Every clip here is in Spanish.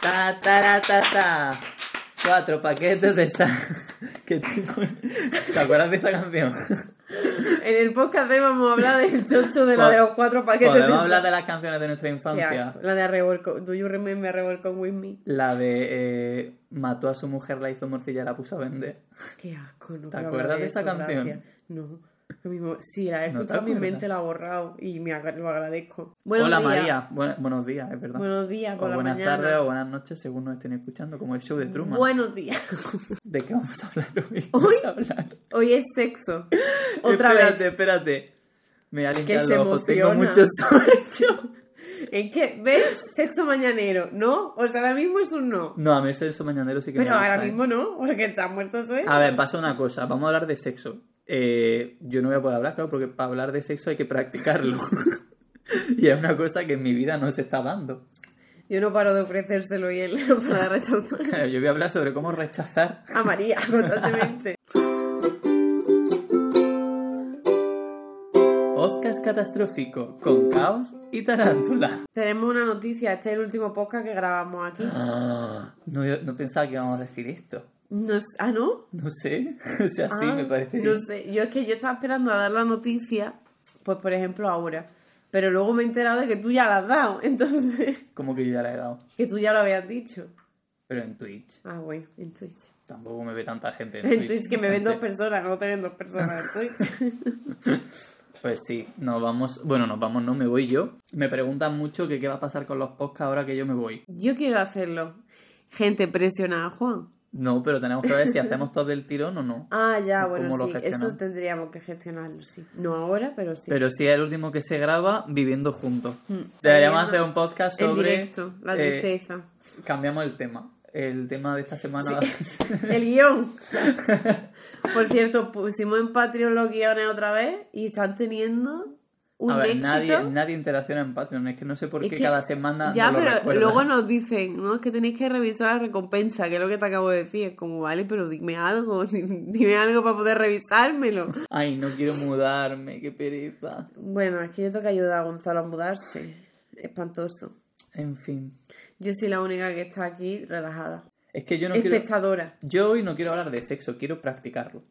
Ta, ta, ta, ta. Cuatro paquetes de sal. ¿Te acuerdas de esa canción? En el podcast de vamos a hablar del chocho de la de los cuatro paquetes de hablar sal. de las canciones de nuestra infancia. La de Revolco. Do you remember Revolco with me? La de eh, mató a su mujer, la hizo morcilla y la puso a vender. Qué asco, no ¿Te acuerdas hablar de esa canción? gracias. No. Lo mismo, sí, la he ¿No te escuchado mi mente, la he borrado y me ag- lo agradezco. Buenos Hola días. María, buenos días, es verdad. Buenos días, o por la buenas tardes o buenas noches según nos estén escuchando, como el show de Truman. Buenos días. ¿De qué vamos a hablar hoy? Hoy- Vamos a hablar. Hoy es sexo. Otra espérate, vez. espérate. Me voy a limpiar se los ojos, tengo mucho sueño. Es que, ¿ves? Sexo mañanero, ¿no? O sea, ahora mismo es un no. No, a mí de eso mañanero sí que Pero me ahora gusta, ¿eh? mismo no, porque está muerto sueño. A ver, pasa una cosa, vamos a hablar de sexo. Eh, yo no voy a poder hablar, claro, porque para hablar de sexo hay que practicarlo. y es una cosa que en mi vida no se está dando. Yo no paro de ofrecérselo y él no para de rechazar. Claro, Yo voy a hablar sobre cómo rechazar. A María, constantemente. Podcast catastrófico con caos y tarántula. Tenemos una noticia, este es el último podcast que grabamos aquí. Ah, no, no pensaba que íbamos a decir esto. No ¿Ah, no? No sé. O sea, sí, Ah, me parece. No sé, yo es que yo estaba esperando a dar la noticia, pues por ejemplo ahora. Pero luego me he enterado de que tú ya la has dado, entonces, Como que yo ya la he dado. que tú ya lo habías dicho. Pero en Twitch. Ah, bueno, en Twitch. Tampoco me ve tanta gente en, En Twitch, que me ven dos personas, no te ven dos personas en Twitch. Pues sí, nos vamos. Bueno, nos vamos, no me voy yo. Me preguntan mucho que qué va a pasar con los podcasts ahora que yo me voy. Yo quiero hacerlo. Gente, presiona a Juan. No, pero tenemos que ver si hacemos todo del tirón o no. Ah, ya, ¿Cómo bueno, sí, eso tendríamos que gestionarlo, sí. No ahora, pero sí. Pero sí es el último que se graba viviendo juntos. Mm, Deberíamos hacer un podcast en sobre. directo, la eh, tristeza. cambiamos el tema. El tema de esta semana. El guion. Por cierto, pusimos en Patreon los guiones otra vez y están teniendo un a ver, éxito. nadie, nadie interacciona en Patreon. Es que no sé por Es qué que- cada semana. Ya, no lo pero recuerda. luego nos dicen, ¿no? Es que tenéis que revisar la recompensa, que es lo que te acabo de decir. Es como, vale, pero dime algo, dime algo para poder revisármelo. Ay, no quiero mudarme, qué pereza. Bueno, es que yo tengo que ayudar a Gonzalo a mudarse. Espantoso. En fin. Yo soy la única que está aquí relajada. Es que yo no quiero. Espectadora. Yo hoy no quiero hablar de sexo, quiero practicarlo.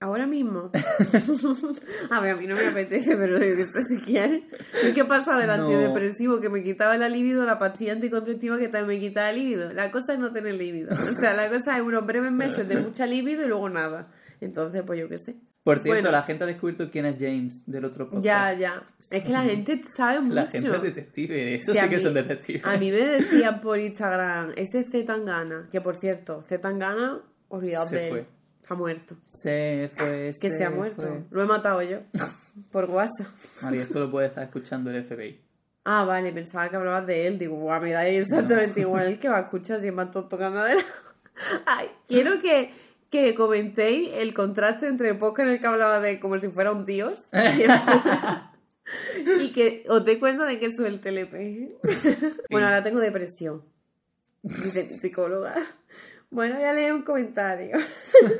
Ahora mismo. a ver, a mí no me apetece, pero yo qué sé si quieres. Es que pasa del No. antidepresivo que me quitaba la libido, la pastilla anticonceptiva que también me quitaba el libido. La cosa es no tener libido. O sea, la cosa es unos breves meses de mucha libido y luego nada. Entonces, pues yo qué sé. Por cierto, Bueno. la gente ha descubierto quién es James del otro podcast. Ya, ya. Es que la gente sabe mucho. La gente es detective, eso Sí, sí, que mí- son detectives. A mí me decían por Instagram, ese Z Tangana, que por cierto, Z Tangana, Se de él. fue. Está muerto. Se fue, Que se, ha muerto. Lo he matado yo. por WhatsApp. María, esto lo puede estar escuchando el FBI. Ah, vale, pensaba que hablabas de él. Digo, guau, me da exactamente igual que va a escuchar si es más tonto que. Ay, quiero que, que comentéis el contraste entre el podcast en el que hablaba de como si fuera un dios y que os dé cuenta de que eso es el TLP. bueno, ahora tengo depresión. Dice psicóloga. Bueno, voy a leer un comentario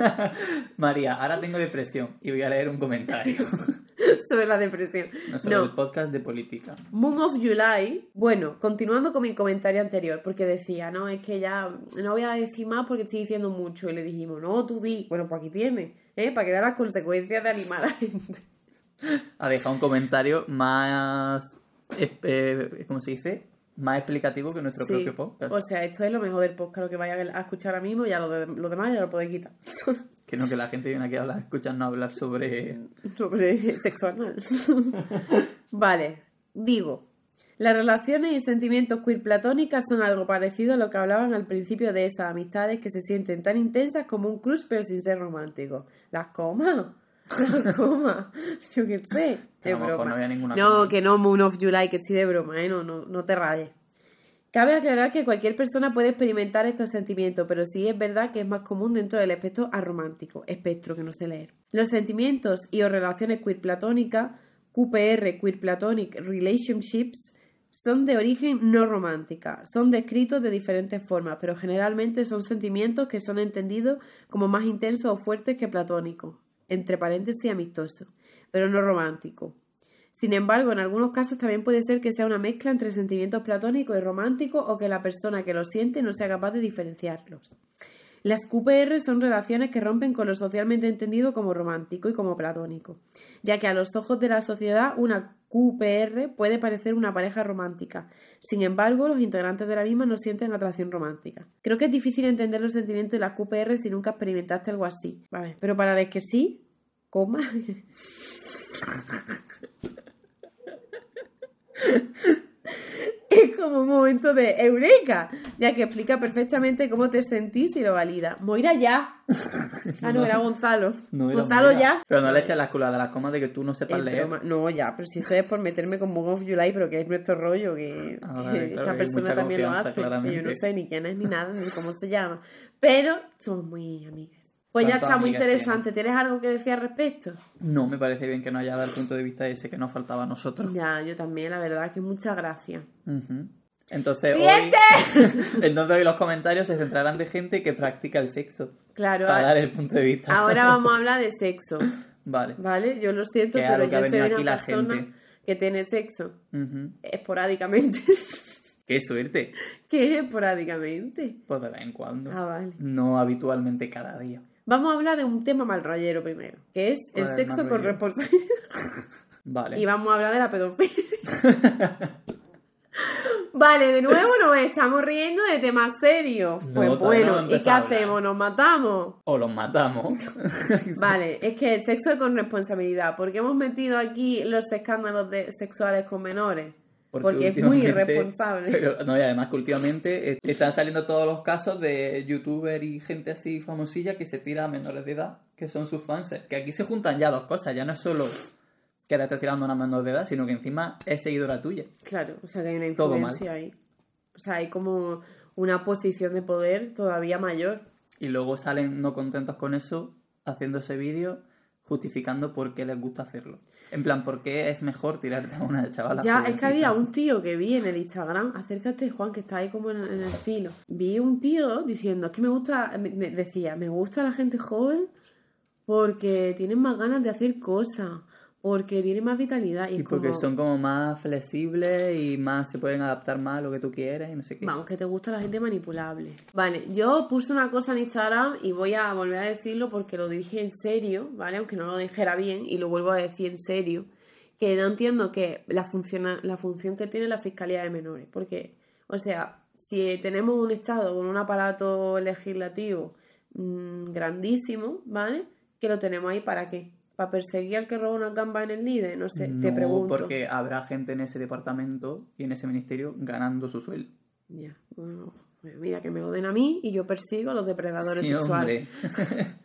María, ahora tengo depresión y voy a leer un comentario. sobre la depresión. No sobre No. el podcast de política. Moon of July. Bueno, continuando con mi comentario anterior, porque decía, no, es que ya no voy a decir más porque estoy diciendo mucho. Y le dijimos, no, tú di. Bueno, pues aquí tienes, ¿eh? Para que veas las consecuencias de animar a la gente. Ha dejado un comentario más. eh, eh, ¿Cómo se dice? Más explicativo que nuestro Sí. propio podcast. O sea, esto es lo mejor del podcast, lo que vaya a escuchar ahora mismo, ya lo, de- lo demás ya lo podéis quitar. Que no, que la gente viene aquí a hablar, escucharnos hablar sobre. sobre sexo anal. vale, digo, las relaciones y sentimientos queer platónicas son algo parecido a lo que hablaban al principio de esas amistades que se sienten tan intensas como un crush pero sin ser romántico. ¿Las comas? ¿Las comas? Yo qué sé. Que a Es lo mejor broma. no había ninguna No, coma. que no, Moon of July, que estoy de broma, ¿eh? No, no, no te rayes. Cabe aclarar que cualquier persona puede experimentar estos sentimientos, pero sí es verdad que es más común dentro del espectro aromántico, espectro que no sé leer. Los sentimientos y o relaciones queer platónicas, QPR, Queer Platonic Relationships, son de origen no romántica. Son descritos de diferentes formas, pero generalmente son sentimientos que son entendidos como más intensos o fuertes que platónicos, entre paréntesis amistosos, pero no románticos. Sin embargo, en algunos casos también puede ser que sea una mezcla entre sentimientos platónicos y románticos o que la persona que los siente no sea capaz de diferenciarlos. Las QPR son relaciones que rompen con lo socialmente entendido como romántico y como platónico, ya que a los ojos de la sociedad una QPR puede parecer una pareja romántica. Sin embargo, los integrantes de la misma no sienten atracción romántica. Creo que es difícil entender los sentimientos de las QPR si nunca experimentaste algo así. Vale, pero para los que sí, coma. es como un momento de eureka, ya que explica perfectamente cómo te sentís y lo valida. Moira ya. Ah, no, era Gonzalo. No era Gonzalo Moira. ya. Pero no le eches la culpa de las comas de que tú no sepas El leer. No, ya, pero si eso es por meterme con Bone of July, pero que es nuestro rollo, que, Ah, vale, que claro, esta persona también lo hace. que yo no claramente. sé ni quién es, ni nada, ni cómo se llama. Pero somos muy amigas. Pues ya ¿Cuántas está, muy interesante. ¿Tienes algo que decir al respecto? No, me parece bien que no haya dado el punto de vista ese que nos faltaba a nosotros. Ya, yo también, la verdad, que muchas gracias. Ujú. Entonces hoy, entonces hoy los comentarios se centrarán de gente que practica el sexo. Claro, Para ahora, dar el punto de vista. ahora vamos a hablar de sexo, Vale. ¿vale? Yo lo siento, es pero yo soy una la persona gente. que tiene sexo esporádicamente. Qué suerte. ¿Qué es esporádicamente? Pues de vez en cuando. Ah, vale. No habitualmente cada día. Vamos a hablar de un tema mal rollero primero, que es el ¿Cuál es el sexo con responsabilidad. Vale. Y vamos a hablar de la pedofilia. Vale, de nuevo nos estamos riendo de temas serios. No, Pues no bueno, ¿y qué hacemos? ¿Nos matamos? O los matamos. Vale, es que el sexo con responsabilidad. ¿Por qué hemos metido aquí los escándalos de sexuales con menores? Porque, es muy irresponsable. Pero, no, y además que últimamente están saliendo todos los casos de youtuber y gente así famosilla que se tira a menores de edad, que son sus fans. Que aquí se juntan ya dos cosas, ya no es solo que ahora estés tirando a una menor de edad, sino que encima es seguidora tuya. Claro, o sea que hay una influencia ahí. O sea, hay como una posición de poder todavía mayor. Y luego salen no contentos con eso, haciendo ese vídeo, justificando por qué les gusta hacerlo. En plan, por qué es mejor tirarte a una chavala. Ya, es que había un tío que vi en el Instagram, acércate Juan, que está ahí como en, en el filo. Vi un tío diciendo, es que me gusta, me, me decía, me gusta la gente joven porque tienen más ganas de hacer cosas, porque tienen más vitalidad. Y, Y porque como, son como más flexibles y más se pueden adaptar más a lo que tú quieres y no sé qué. Vamos, que te gusta la gente manipulable. Vale, yo puse una cosa en Instagram y voy a volver a decirlo porque lo dije en serio, ¿vale? Aunque no lo dijera bien y lo vuelvo a decir en serio. Que no entiendo que la, funciona, la función que tiene la Fiscalía de Menores. Porque, o sea, si tenemos un Estado con un aparato legislativo mm, grandísimo, ¿vale? Que lo tenemos ahí para qué? ¿Para perseguir al que roba una gamba en el líder? No sé, te pregunto. porque habrá gente en ese departamento y en ese ministerio ganando su sueldo. Ya, bueno, mira, que me lo den a mí y yo persigo a los depredadores Sí, sexuales.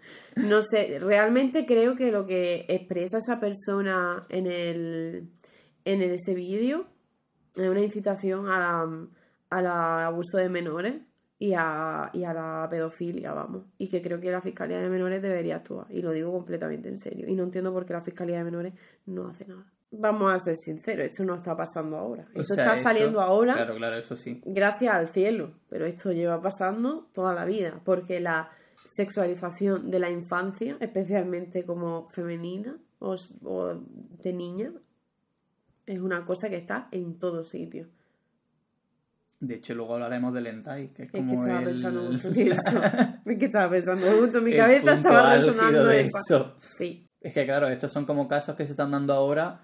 No sé, realmente creo que lo que expresa esa persona en el en el- ese vídeo es una incitación a la- al abuso de menores y a, y a la pedofilia, vamos. Y que creo que la Fiscalía de Menores debería actuar. Y lo digo completamente en serio. Y no entiendo por qué la Fiscalía de Menores no hace nada. Vamos a ser sinceros, esto no está pasando ahora. O Esto sea, está esto- saliendo ahora Claro, claro, eso sí. gracias al cielo, pero esto lleva pasando toda la vida, porque la sexualización de la infancia, especialmente como femenina o, o de niña, es una cosa que está en todos sitios. De hecho, luego hablaremos del hentai, que es Es que como estaba el... pensando mucho en eso. Es que estaba pensando mucho, mi el cabeza estaba resonando de eso. Sí, Es que claro, estos son como casos que se están dando ahora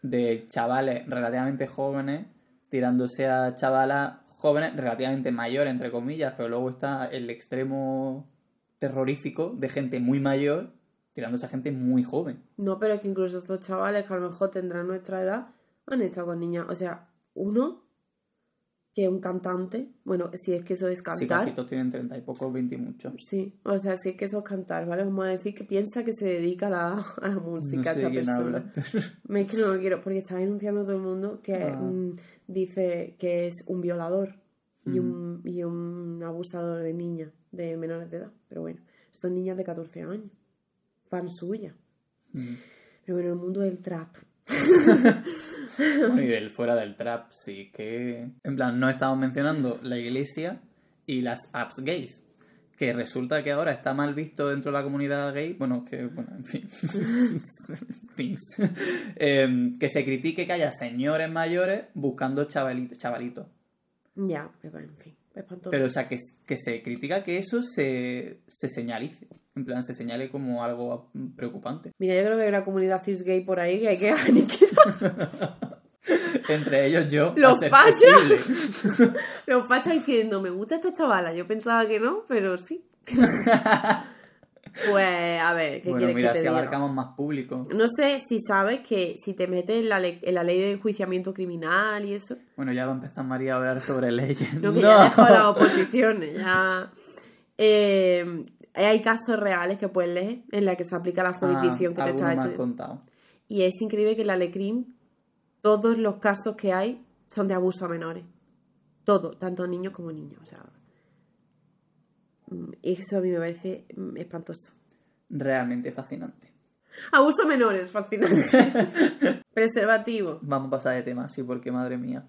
de chavales relativamente jóvenes tirándose a chavalas jóvenes relativamente mayores, entre comillas, pero luego está el extremo terrorífico de gente muy mayor tirándose a gente muy joven. no, pero es que incluso estos chavales que a lo mejor tendrán nuestra edad han estado con niñas. O sea, uno que es un cantante, bueno, si es que eso es Si cantar. casi todos tienen treinta y pocos, veinte y muchos. Sí, o sea, sí que eso es cantar, ¿vale? Vamos a decir que piensa que se dedica a la, a la No música sé esta persona. Me es que no lo quiero, porque está denunciando a todo el mundo que Ah. mm, dice que es un violador y, Mm. un, y un abusador de niñas, de menores de edad. Pero bueno, son niñas de 14 años, fan suya. Mm. Pero bueno, el mundo del trap. Bueno, y del fuera del trap, sí que... En plan, no estamos mencionando la iglesia y las apps gays, que resulta que ahora está mal visto dentro de la comunidad gay, bueno, que, bueno, en fin, Things. Em, que se critique que haya señores mayores buscando chavalitos, chavalitos. Ya, pues, en fin, espantoso. Pero, o sea, que, que se critica que eso se, se señalice. En plan, se señale como algo preocupante. Mira, yo creo que hay una comunidad cis gay por ahí que hay que aniquilar. Entre ellos yo. Los fachas. Los fachas diciendo, me gusta esta chavala. Yo pensaba que no, pero sí. pues, a ver, ¿qué Bueno, quieres mira, que te si diga? abarcamos más público. No sé si sabes que si te metes en la, en la ley de enjuiciamiento criminal y eso. Bueno, ya va a empezar María a hablar sobre leyes. No, que ya dejo las oposiciones, ya. Eh, hay casos reales que puedes leer en la que se aplica la que Ah, te alguno está hecho. contado. Y es increíble que en la Lecrim todos los casos que hay son de abuso a menores. Todo, tanto niños como niños. O sea, mm, eso a mí me parece mm, espantoso. Realmente fascinante. Abuso a menores, fascinante. Preservativo. Vamos a pasar de tema, sí, porque madre mía.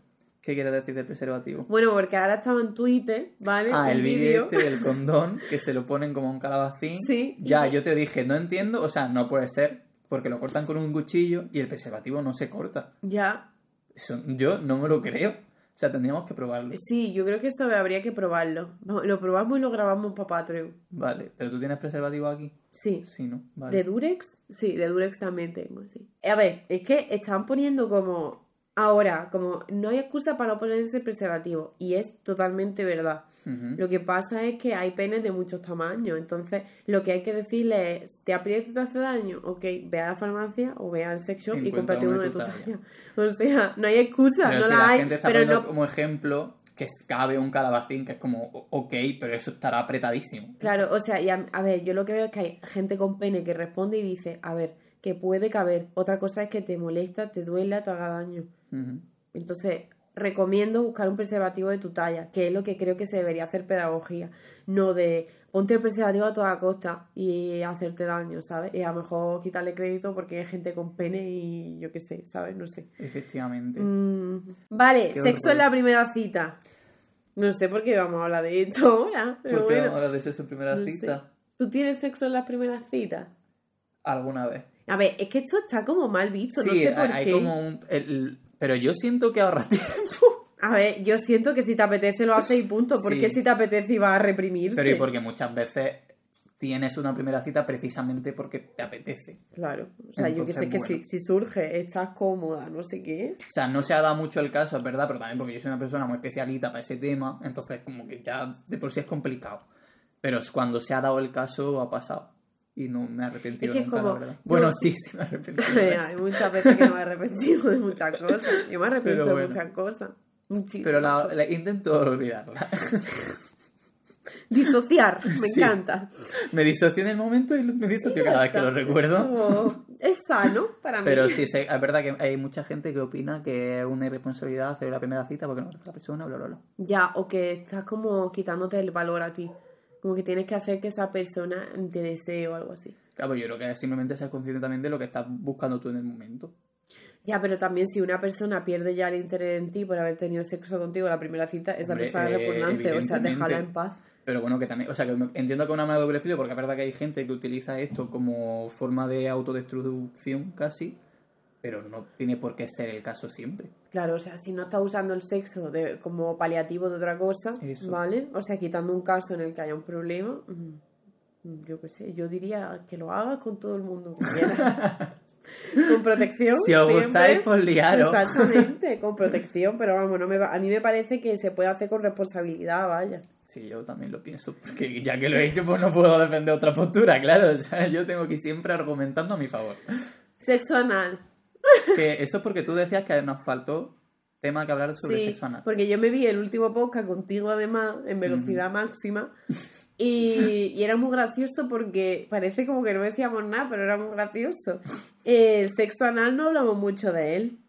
¿Qué quieres decir del preservativo? Bueno, porque ahora estaba en Twitter, ¿vale? Ah, Un el vídeo. este del condón, que se lo ponen como un calabacín. Sí. Ya, yo te dije, no entiendo, o sea, no puede ser, porque lo cortan con un cuchillo y el preservativo no se corta. Ya. Eso yo no me lo creo. O sea, tendríamos que probarlo. Sí, yo creo que esto habría que probarlo. Lo probamos y lo grabamos para Patreon. Vale, pero tú tienes preservativo aquí. Sí. Sí, ¿no? Vale. ¿De Durex? Sí, de Durex también tengo, sí. A ver, es que están poniendo como... Ahora, como no hay excusa para no ponerse preservativo. Y es totalmente verdad. Lo que pasa es que hay penes de muchos tamaños. Entonces, lo que hay que decirle es, ¿te aprieta y te hace daño? Ok, ve a la farmacia o ve al sex shop y cómprate uno uno de tu talla. talla. O sea, no hay excusa, Pero no si la, la hay. gente está pero no... como ejemplo que cabe un calabacín, que es como, ok, pero eso estará apretadísimo. Claro, o sea, y a, a ver, yo lo que veo es que hay gente con pene que responde y dice, a ver, que puede caber. Otra cosa es que te molesta, te duela, te haga daño. Entonces, recomiendo buscar un preservativo de tu talla, que es lo que creo que se debería hacer pedagogía. No de ponte el preservativo a toda costa y hacerte daño, ¿sabes? Y a lo mejor quitarle crédito porque hay gente con pene y yo qué sé, ¿sabes? No sé. Efectivamente. Mm, Vale, Qué sexo en la primera cita. No sé por qué vamos a hablar de esto ahora, pero ¿Por qué bueno. vamos a hablar de eso en primera no sé. cita? ¿Tú tienes sexo en las primeras citas? Alguna vez. A ver, es que esto está como mal visto, no sí, sé por hay qué. como un... el- pero yo siento que ahorra tiempo. A ver, yo siento que si te apetece lo haces y punto. ¿Por Sí. qué si te apetece ibas a reprimirte? Pero y porque muchas veces tienes una primera cita precisamente porque te apetece. Claro, o sea, yo que sé que bueno. si, si surge, estás cómoda, no sé qué. O sea, no se ha dado mucho el caso, es verdad, pero también porque yo soy una persona muy especialita para ese tema, entonces como que ya de por sí es complicado. Pero cuando se ha dado el caso ha pasado. Y no me he arrepentido Es que es nunca, como- la verdad. yo- Bueno, sí, sí me he arrepentido. Hay muchas veces que no me he arrepentido de muchas cosas. Yo me arrepiento Pero de bueno. muchas cosas. Muchísimas. pero la, intento olvidarla. Disociar, me Sí. encanta. me disocio en el momento y me disocio cada vez que lo recuerdo. Como- Es sano para mí. Pero sí, sí, es verdad que hay mucha gente que opina que es una irresponsabilidad hacer la primera cita porque no a la persona, bla, bla, bla. Ya, o que estás como quitándote el valor a ti. Como que tienes que hacer que esa persona te desee o algo así. Claro, yo creo que es simplemente ser consciente también de lo que estás buscando tú en el momento. Ya, pero también si una persona pierde ya el interés en ti por haber tenido sexo contigo en la primera cita, esa Hombre, persona es eh, repugnante. O sea, déjala en paz. Pero bueno, que también, o sea, que entiendo que es una mala doble filo porque es verdad que hay gente que utiliza esto como forma de autodestrucción casi, pero no tiene por qué ser el caso siempre. Claro, o sea, si no estás usando el sexo de, como paliativo de otra cosa, Eso. ¿vale? O sea, quitando un caso en el que haya un problema, mm, yo qué sé, yo diría que lo hagas con todo el mundo con protección. Si os siempre. gustáis, pues liaros. Exactamente, con protección, pero vamos, no me va- a mí me parece que se puede hacer con responsabilidad, vaya. Sí, yo también lo pienso, porque ya que lo he hecho, pues no puedo defender otra postura, claro. O sea, yo tengo que ir siempre argumentando a mi favor. Sexo anal. Que eso es porque tú decías que nos faltó tema que hablar sobre Sí, sexo anal. porque yo me vi el último podcast contigo además en velocidad máxima y, y era muy gracioso porque parece como que no decíamos nada, pero era muy gracioso. El sexo anal no hablamos mucho de él,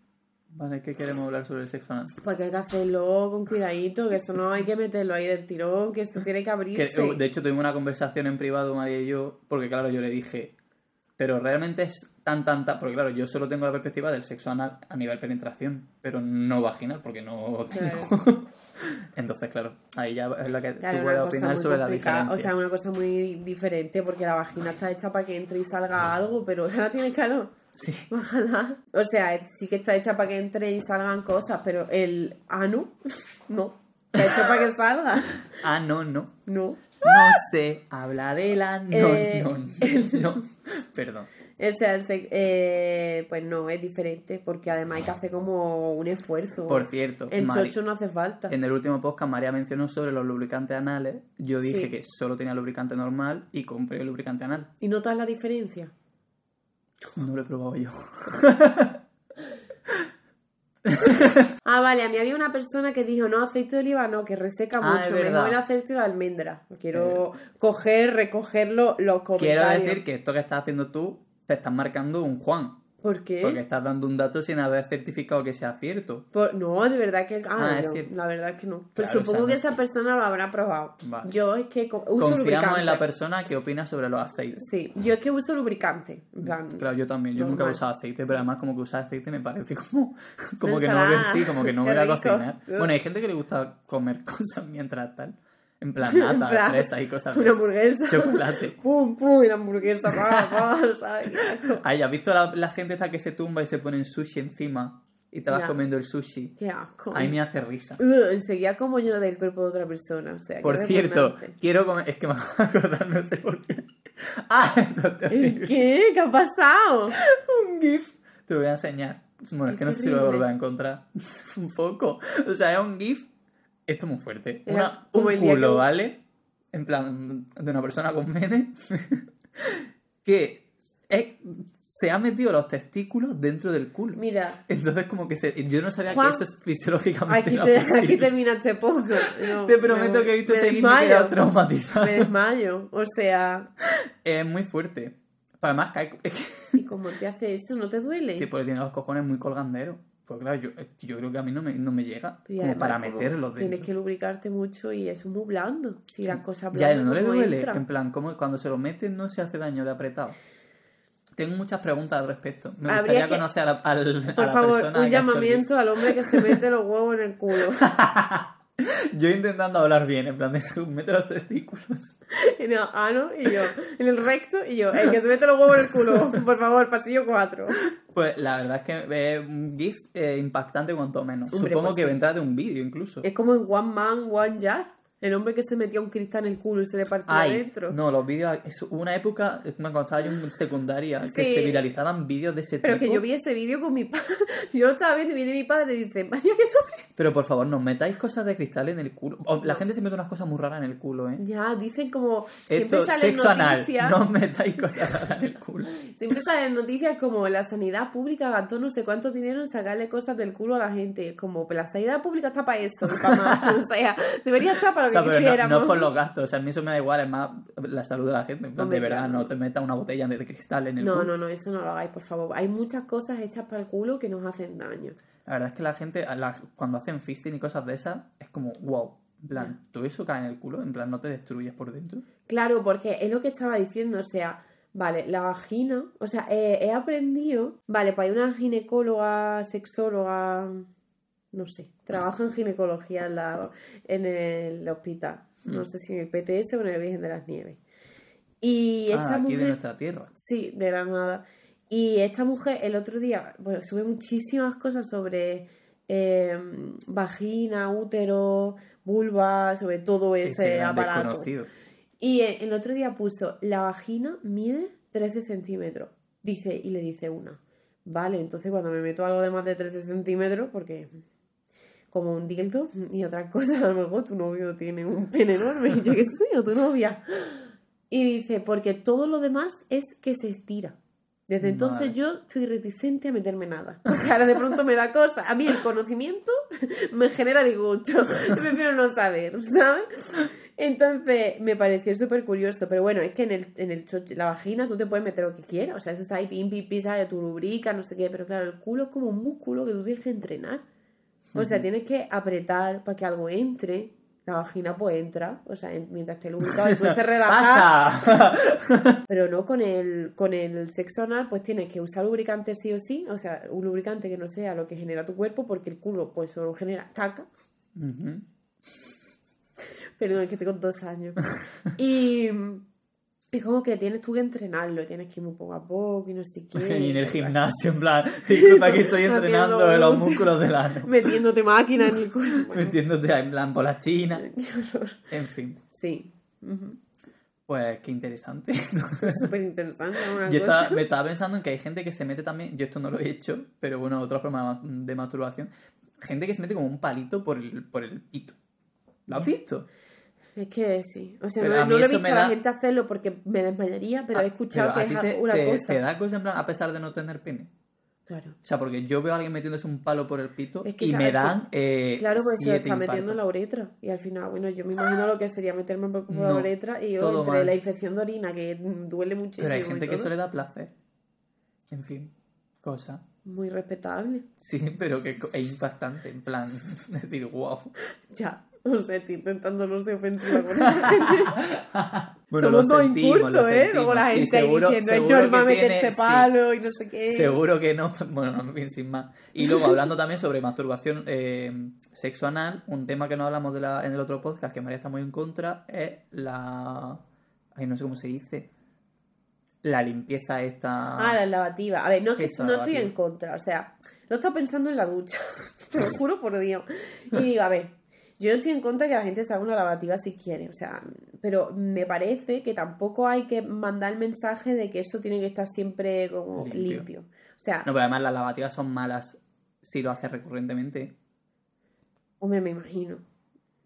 Vale, ¿qué queremos hablar sobre el sexo anal? porque hay que hacerlo con cuidadito, que esto no hay que meterlo ahí del tirón, que esto tiene que Que, abrirse. uh, de hecho, tuvimos una conversación en privado, María y yo, porque claro, yo le dije, Pero realmente es tan, tan, tan. Porque claro, yo solo tengo la perspectiva del sexo anal a nivel penetración, pero no vaginal, porque no tengo. Entonces, claro, ahí ya es la que Claro, tú puedes opinar sobre la diferencia. O sea, una cosa muy diferente porque la vagina está hecha para que entre y salga algo, pero ahora tiene calor. Sí. Ojalá. O sea, sí que está hecha para que entre y salgan cosas, pero el ano, no. Está hecho para que salga. Ah, no, no. No. No se habla de la no, Eh, no, no, no. Perdón. O sea, el eh, pues no, es diferente porque además hay que hacer como un esfuerzo. Por cierto, el Mari- chocho no hace falta. en el último podcast María mencionó sobre los lubricantes anales. Yo dije Sí. que solo tenía lubricante normal y compré el lubricante anal. ¿Y notas la diferencia? No lo he probado yo. Ah, vale, a mí había una persona que dijo, no, aceite de oliva no, que reseca Ah, mucho, mejor el aceite de almendra. Quiero coger, recogerlo, los Quiero comentarios. decir que esto que estás haciendo tú te estás marcando un Juan. ¿Por qué? Porque estás dando un dato sin haber certificado que sea cierto. Por- No, de verdad que... Ah, Ah, es no, cierto. la verdad es que no. Pero Claro, supongo o sea, que esa persona lo habrá probado. Vale. Yo es que uso Confiamos lubricante. en la persona que opina sobre los aceites. Sí, yo es que uso lubricante. En plan, Claro, yo también. Yo nunca he usado aceite, pero además como que usar aceite me parece como, como que no me ensalada. sí, como que no voy a cocinar. Bueno, hay gente que le gusta comer cosas mientras tal. En plan nata, En plan, fresa y cosas de una hamburguesa. Chocolate. Pum, pum, y la hamburguesa, pa, pa, ¿sabes? Qué asco. Ay, ¿has visto la, la gente esta que se tumba y se pone sushi encima y te vas comiendo el sushi? Qué asco. Ahí me hace risa. Enseguida como yo del cuerpo de otra persona, o sea, qué Por cierto, quiero comer... Es que me acordar, no sé por qué. Ah, esto es ¿El terrible. qué? ¿Qué ha pasado? un GIF. Te lo voy a enseñar. Bueno, es, Es que no sé si lo voy a encontrar. un poco. O sea, es un GIF. Esto es muy fuerte. Era Una, un culo, que- ¿vale? En plan, de una persona con mene. que es- se ha metido los testículos dentro del culo. Mira, Entonces, como que se, yo no sabía Juan, que eso es fisiológicamente aquí, era te, posible. aquí termina este poco. No, Te prometo me- que he visto ese quedado traumatizado. Me desmayo, o sea, Es muy fuerte. Además, cae, ¿y cómo te hace eso? ¿No te duele? Sí, porque tiene los cojones muy colganderos. Pues claro, yo, yo creo que a mí no me, no me llega como además, para como meterlos Tienes dentro. que lubricarte mucho y eso es muy blando. Si las cosas Ya, blandas no le duele. En plan, como cuando se lo meten no se hace daño de apretado. Tengo muchas preguntas al respecto. Me Habría gustaría que- conocer a la, al- a Por la favor, persona un llamamiento al hombre que se mete los huevos en el culo. Yo intentando hablar bien, en plan de mete los testículos. En el ano y yo. En el recto y yo. El que se mete los huevos en el culo. Por favor, pasillo 4. Pues la verdad es que es un GIF eh, impactante cuanto menos. Hombre, Supongo pues que sí. vendrá de un vídeo incluso. Es como en One Man, One Jar. El hombre que se metía un cristal en el culo y se le partía Ay, adentro. no, los vídeos. Es una época, cuando estaba yo en secundaria, que se viralizaban vídeos de ese Pero tipo. que yo vi ese vídeo con mi padre. Yo lo estaba viendo y viene mi padre y dice, María, ¿qué estás? Pero por favor, no metáis cosas de cristal en el culo. O, La gente se mete unas cosas muy raras en el culo, ¿eh? Ya, dicen como. Siempre Esto, salen sexo anal. noticias. No metáis cosas raras en el culo. Siempre salen noticias como la sanidad pública gastó no sé cuánto dinero en sacarle cosas del culo a la gente. Como, pero la sanidad pública está para eso, para más. O sea, debería estar para O sea, que pero no, no es por los gastos. O sea, a mí eso me da igual. Es más la salud de la gente. En plan, Hombre, de verdad, claro. no te metas una botella de cristal en el No, culo. no, no, eso no lo hagáis, por favor. Hay muchas cosas hechas para el culo que nos hacen daño. La verdad es que la gente, la- cuando hacen fisting y cosas de esas, es como, wow. En plan, todo eso cae en el culo. En plan, no te destruyes por dentro. Claro, porque es lo que estaba diciendo, o sea, vale, la vagina, o sea, eh, he aprendido, vale, pues hay una ginecóloga, sexóloga, no sé, trabaja en ginecología en, la, en el hospital, no Mm. sé si en el PTS o en el Virgen de las Nieves. Y Ah, esta aquí mujer... de nuestra tierra. Sí, de la nada. Y esta mujer el otro día, bueno, sube muchísimas cosas sobre eh, vagina, útero, vulva, sobre todo ese, aparato. desconocido. Y el otro día puso, la vagina mide 13 centímetros. Dice, y le dice una. Vale, entonces cuando me meto algo de más de 13 centímetros, porque como un dildo y otras cosas, a lo mejor tu novio tiene un pene enorme, yo qué sé, o tu novia. Y dice, porque todo lo demás es que se estira. Desde entonces yo estoy reticente a meterme nada. Porque ahora de pronto me da cosa. A mí el conocimiento me genera disgusto. Yo prefiero no saber, ¿sabes? Entonces me pareció súper curioso. Pero bueno, es que en el, en el la vagina tú te puedes meter lo que quieras. O sea, eso está ahí, pim, pim, ¿sabes? Tu lubrica, no sé qué. Pero claro, el culo es como un músculo que tú tienes que entrenar. O sea, tienes que apretar para que algo entre. La vagina pues entra, o sea, en- mientras esté lubricado y tú estés relajado. ¡Pasa! Pero no con el, con el sexo anal, pues tienes que usar lubricante sí o sí, o sea, un lubricante que no sea lo que genera tu cuerpo, porque el culo pues solo genera caca. Perdón, es que tengo dos años. y es como que tienes tú que entrenarlo, tienes que ir muy poco a poco y no sé qué. Y en el gimnasio, en plan, disculpa que estoy entrenando los glúteos. músculos del ano. Metiéndote máquina en el culo. Bueno, Metiéndote en plan por la china. qué horror. En fin, Sí. Pues qué interesante. Es súper interesante. Yo estaba, me estaba pensando en que hay gente que se mete también, yo esto no lo he hecho, pero bueno, otra forma de masturbación, gente que se mete como un palito por el, por el pito. ¿Lo has visto? Es que sí. O sea, Pero no, lo he visto a la da- gente hacerlo porque me desmayaría, pero he escuchado Pero que a es te, una te- cosa. te da cosa en plan, a pesar de no tener pene. Claro. O sea, porque yo veo a alguien metiéndose un palo por el pito Es que y me dan eh, Claro, pues se está metiendo en la infartos. uretra. Y al final, bueno, yo me imagino lo que sería meterme por, por la uretra y yo, entre mal. la infección de orina, que duele muchísimo. Pero hay gente que eso le da placer. En fin, cosa. Muy respetable. Sí, pero que es impactante, en plan, decir, wow. Ya. O sea, estoy intentando no ser ofensiva con esa gente. Bueno, Somos dos incultos, ¿eh? Luego la gente ahí diciendo, es normal meterse sí. palo y no sé qué. Seguro que no. Bueno, no, sin más. Y luego, hablando también sobre masturbación eh, sexo anal, un tema que no hablamos de la, en el otro podcast, que María está muy en contra, es la... Ay, no sé cómo se dice. La limpieza esta... Ah, la lavativa. A ver, no, que Eso, no lavativa. estoy en contra. O sea, lo estaba pensando en la ducha. Te lo juro por Dios. Y digo, a ver, yo no estoy en contra que la gente se haga una lavativa si quiere. O sea, pero me parece que tampoco hay que mandar el mensaje de que eso tiene que estar siempre como Limpio. limpio. O sea, No, pero además las lavativas son malas si lo haces recurrentemente. hombre, me imagino.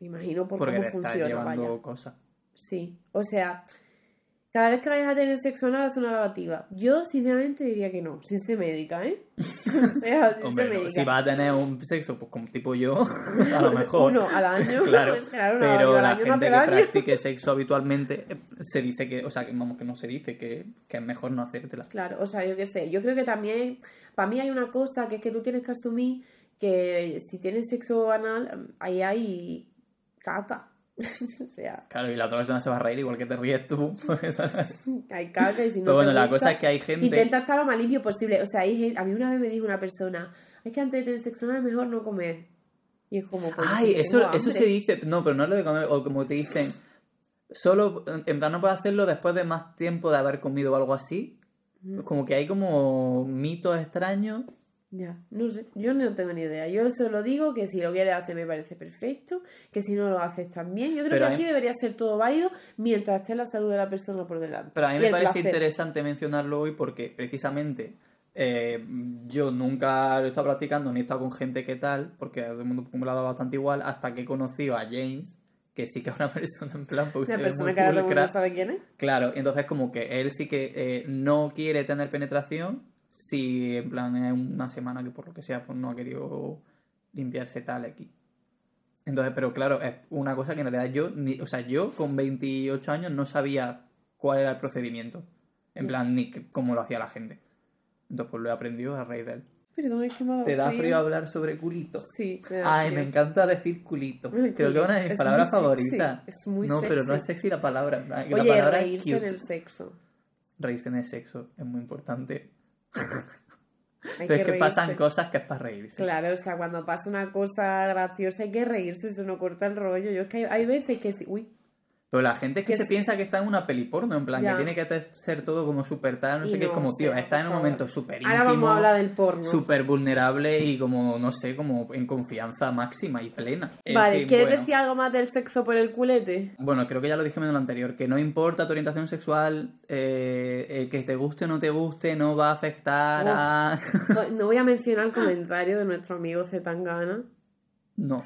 Me imagino por Porque cómo funciona, llevando vaya. cosas. Sí. O sea, cada vez que vayas a tener sexo anal, haz una lavativa. Yo, sinceramente, diría que no, sin ser médica, ¿eh? o sea, sin Hombre, ser no, médica. si vas a tener un sexo pues como tipo yo, a lo mejor. Uno al año, claro. pues, claro, una pero la año gente que practique sexo habitualmente eh, se dice que, o sea, que vamos, que no se dice, que, que es mejor no hacértela. Claro, o sea, yo qué sé. Yo creo que también, para mí hay una cosa que es que tú tienes que asumir que si tienes sexo anal, ahí hay caca. o sea, Claro, y la otra persona se va a reír igual que te ríes tú. hay caca y si no Pero bueno, te la cosa es que hay gente- Intenta estar lo más limpio posible. O sea, hay a mí una vez me dijo una persona, es que antes de tener sexo anal es mejor no comer. Y es como, Ay, si eso, eso se dice, no, pero no es lo de comer, o como te dicen, solo, en plan, no puedes hacerlo después de más tiempo de haber comido o algo así. Como que hay como mitos extraños. Ya, no sé, yo no tengo ni idea. Yo solo digo que si lo quieres hacer me parece perfecto, que si no lo haces también. Yo creo Pero que aquí mí- debería ser todo válido mientras esté la salud de la persona por delante. Pero a mí me parece placer. interesante mencionarlo hoy porque precisamente eh, yo nunca lo he estado practicando ni he estado con gente que tal, porque todo el mundo me lo ha dado bastante igual, hasta que he conocido a James, que sí que es una persona en plan, porque Una persona muy que ahora todo el mundo pulcra. sabe quién es. Claro, entonces como que él sí que eh, no quiere tener penetración si en plan es una semana que por lo que sea pues no ha querido limpiarse tal aquí. Entonces, pero claro, es una cosa que en realidad yo, ni, o sea, yo con 28 años no sabía cuál era el procedimiento. En plan, ni cómo lo hacía la gente. Entonces, pues lo he aprendido a raíz de él. Perdón, es que me ha dado ¿Te da frío hablar sobre culito? Sí, me da Ay, frío. me encanta decir culito. Creo que es una de mis Es palabras favoritas. es muy no, pero no es sexy la palabra. que Oye, la palabra es reírse en el sexo. Reírse en el sexo es muy importante. Hay Pero es que pasan cosas que es para reírse. Claro, o sea, cuando pasa una cosa graciosa hay que reírse, se nos corta el rollo. Yo es que hay, hay veces que sí, uy, Pero la gente es que Que se piensa que está en una peli porno, en plan, Ya. que tiene que ser todo como súper tal, no Y sé qué, es como, tío, está en un momento súper íntimo, ahora vamos a hablar del porno. súper vulnerable y como, no sé, como en confianza máxima y plena. En Vale, fin, ¿quieres bueno. decir algo más del sexo por el culete? Bueno, creo que ya lo dijimos en lo anterior, que no importa tu orientación sexual, eh, eh, que te guste o no te guste, no va a afectar Uf. a... No voy a mencionar el comentario de nuestro amigo Zetangana. no.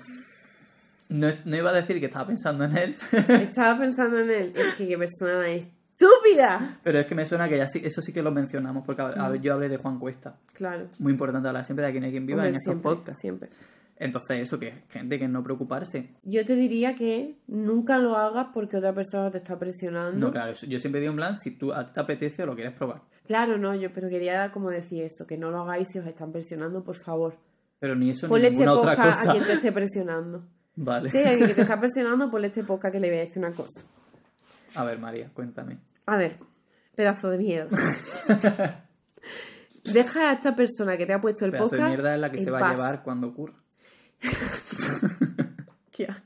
No. No iba a decir que estaba pensando en él, Estaba pensando en él. Es que qué persona estúpida. pero es que me suena que ya sí, eso sí que lo mencionamos, porque a- Mm. ver, yo hablé de Juan Cuesta. Claro. Muy importante hablar siempre de quien hay quien viva Hombre, en estos siempre, podcasts. siempre. Entonces, eso que gente que no preocuparse. Yo te diría que nunca lo hagas porque otra persona te está presionando. No, claro, yo siempre digo en plan, si tú a ti te apetece o lo quieres probar. Claro, no, yo pero quería como decir eso, que no lo hagáis si os están presionando, por favor. Pero ni eso ni Ponle este ninguna otra podcast a cosa. quien te esté presionando. Vale. Hay alguien que te está presionando, por este podcast que le voy a decir una cosa. A ver, María, cuéntame. A ver, pedazo de mierda. Deja a esta persona que te ha puesto el Pedazo podcast. de mierda es la que se va paz. a llevar cuando ocurra. Qué asco.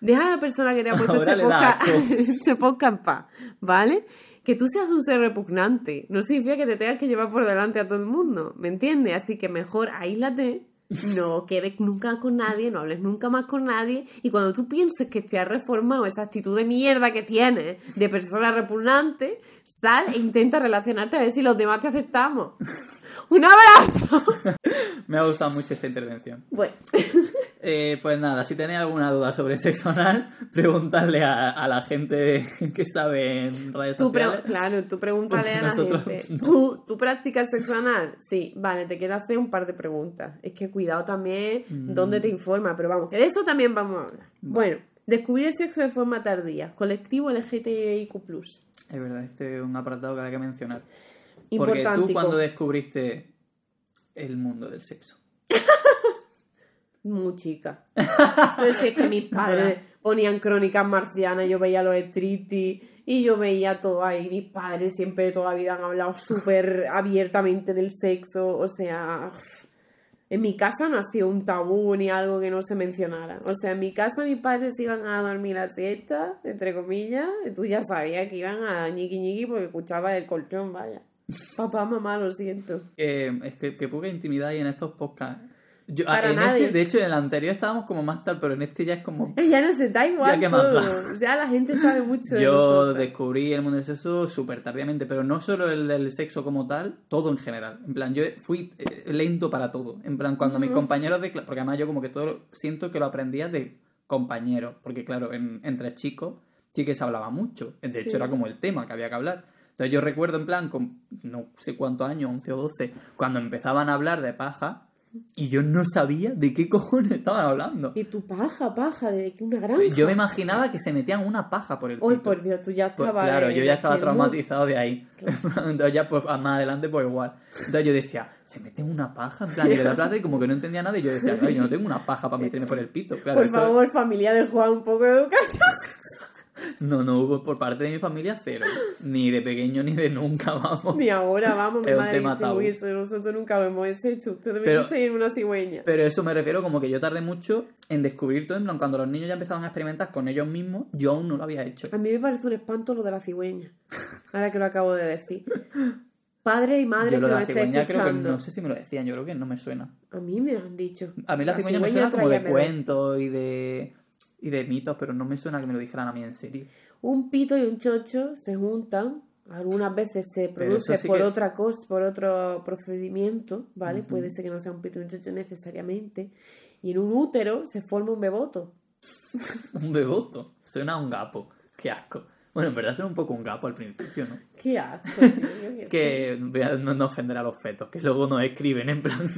Deja a la persona que te ha puesto Ahora este da podcast, este podcast en paz, ¿vale? Que tú seas un ser repugnante no significa que te tengas que llevar por delante a todo el mundo, ¿me entiendes? Así que mejor aíslate, no quedes nunca con nadie, no hables nunca más con nadie y cuando tú pienses que te has reformado esa actitud de mierda que tienes de persona repugnante, sal e intenta relacionarte a ver si los demás te aceptamos. ¡Un abrazo! Me ha gustado mucho esta intervención. Bueno, Eh, pues nada, si tenéis alguna duda sobre sexo anal, preguntadle a, a la gente que sabe en redes Tú sociales. claro, tú pregúntale a la gente. no. ¿Tú, ¿Tú practicas sexo anal? Sí, vale, te quiero hacer un par de preguntas. Es que cuidado también Mm. dónde te informa, pero vamos, que de eso también vamos a hablar. Bueno, descubrir el sexo de forma tardía. Colectivo LGTBIQ+. Es verdad, este es un apartado que hay que mencionar. Porque tú cuando descubriste el mundo del sexo. Muy chica. Pero si es que mis padres ponían crónicas marcianas, yo veía los striptease y yo veía todo ahí. Mis padres siempre de toda la vida han hablado súper abiertamente del sexo. O sea, en mi casa no ha sido un tabú ni algo que no se mencionara. O sea, en mi casa mis padres iban a dormir la siesta, entre comillas. y Tú ya sabías que iban a ñiqui ñiqui porque escuchaba el colchón, vaya. Papá, mamá, lo siento. Eh, es que, que poca intimidad hay en estos podcasts. Yo, Para en nadie. este, de hecho, en el anterior estábamos como más tal, pero en este ya es como... Ya no se da igual Ya, ¿qué más todo. da? Ya la gente sabe mucho de Yo descubrí el mundo del sexo súper tardíamente, pero no solo el del sexo como tal, todo en general. En plan, yo fui eh, lento para todo. En plan, cuando mis compañeros de clase, porque además yo como que todo siento que lo aprendía de compañeros, porque claro, en- entre chicos sí que se hablaba mucho. De hecho, Sí. era como el tema que había que hablar. Entonces yo recuerdo en plan, con no sé cuántos años, 11 o 12, cuando empezaban a hablar de paja, y yo no sabía de qué cojones estaban hablando. Y tu paja, paja, de que una granja. Yo me imaginaba que se metían una paja por el Uy, pito. por Dios, tú ya Pues estabas. claro, yo ya estaba traumatizado de ahí. Entonces ya pues más adelante pues igual. Entonces yo decía, ¿se mete una paja? En plan, y le da plata y como que no entendía nada y yo decía, claro, yo no tengo una paja para meterme por el pito. Claro, Por esto- favor, familia de Juan, un poco de educación. No, no hubo por parte de mi familia cero. Ni de pequeño ni de nunca, vamos. Ni ahora, vamos, mi madre dice, tabú. uy, eso nosotros nunca lo hemos hecho. Ustedes me dicen una cigüeña. Pero eso me refiero como que yo tardé mucho en descubrir todo. En plan, cuando los niños ya empezaban a experimentar con ellos mismos, yo aún no lo había hecho. A mí me parece un espanto lo de la cigüeña. Ahora que lo acabo de decir. Padre y madre Yo lo que de lo la cigüeña creo que no sé si me lo decían, yo creo que no me suena. A mí me lo han dicho. A mí la cigüeña me suena como de cuentos y de, y de mitos, pero no me suena que me lo dijeran a mí en serio. Un pito y un chocho se juntan. Algunas veces se produce sí por que- otra cosa, por otro procedimiento, ¿vale? Puede ser que no sea un pito y un chocho necesariamente. Y en un útero se forma un beboto. Un beboto. Suena a un gapo. Qué asco. Bueno, en verdad suena un poco un gapo al principio, ¿no? Qué asco, tío, yo. Que no, no ofender a los fetos, que luego nos escriben en plan